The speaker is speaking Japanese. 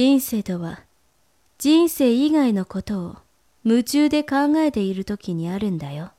人生とは人生以外のことを夢中で考えている時にあるんだよ。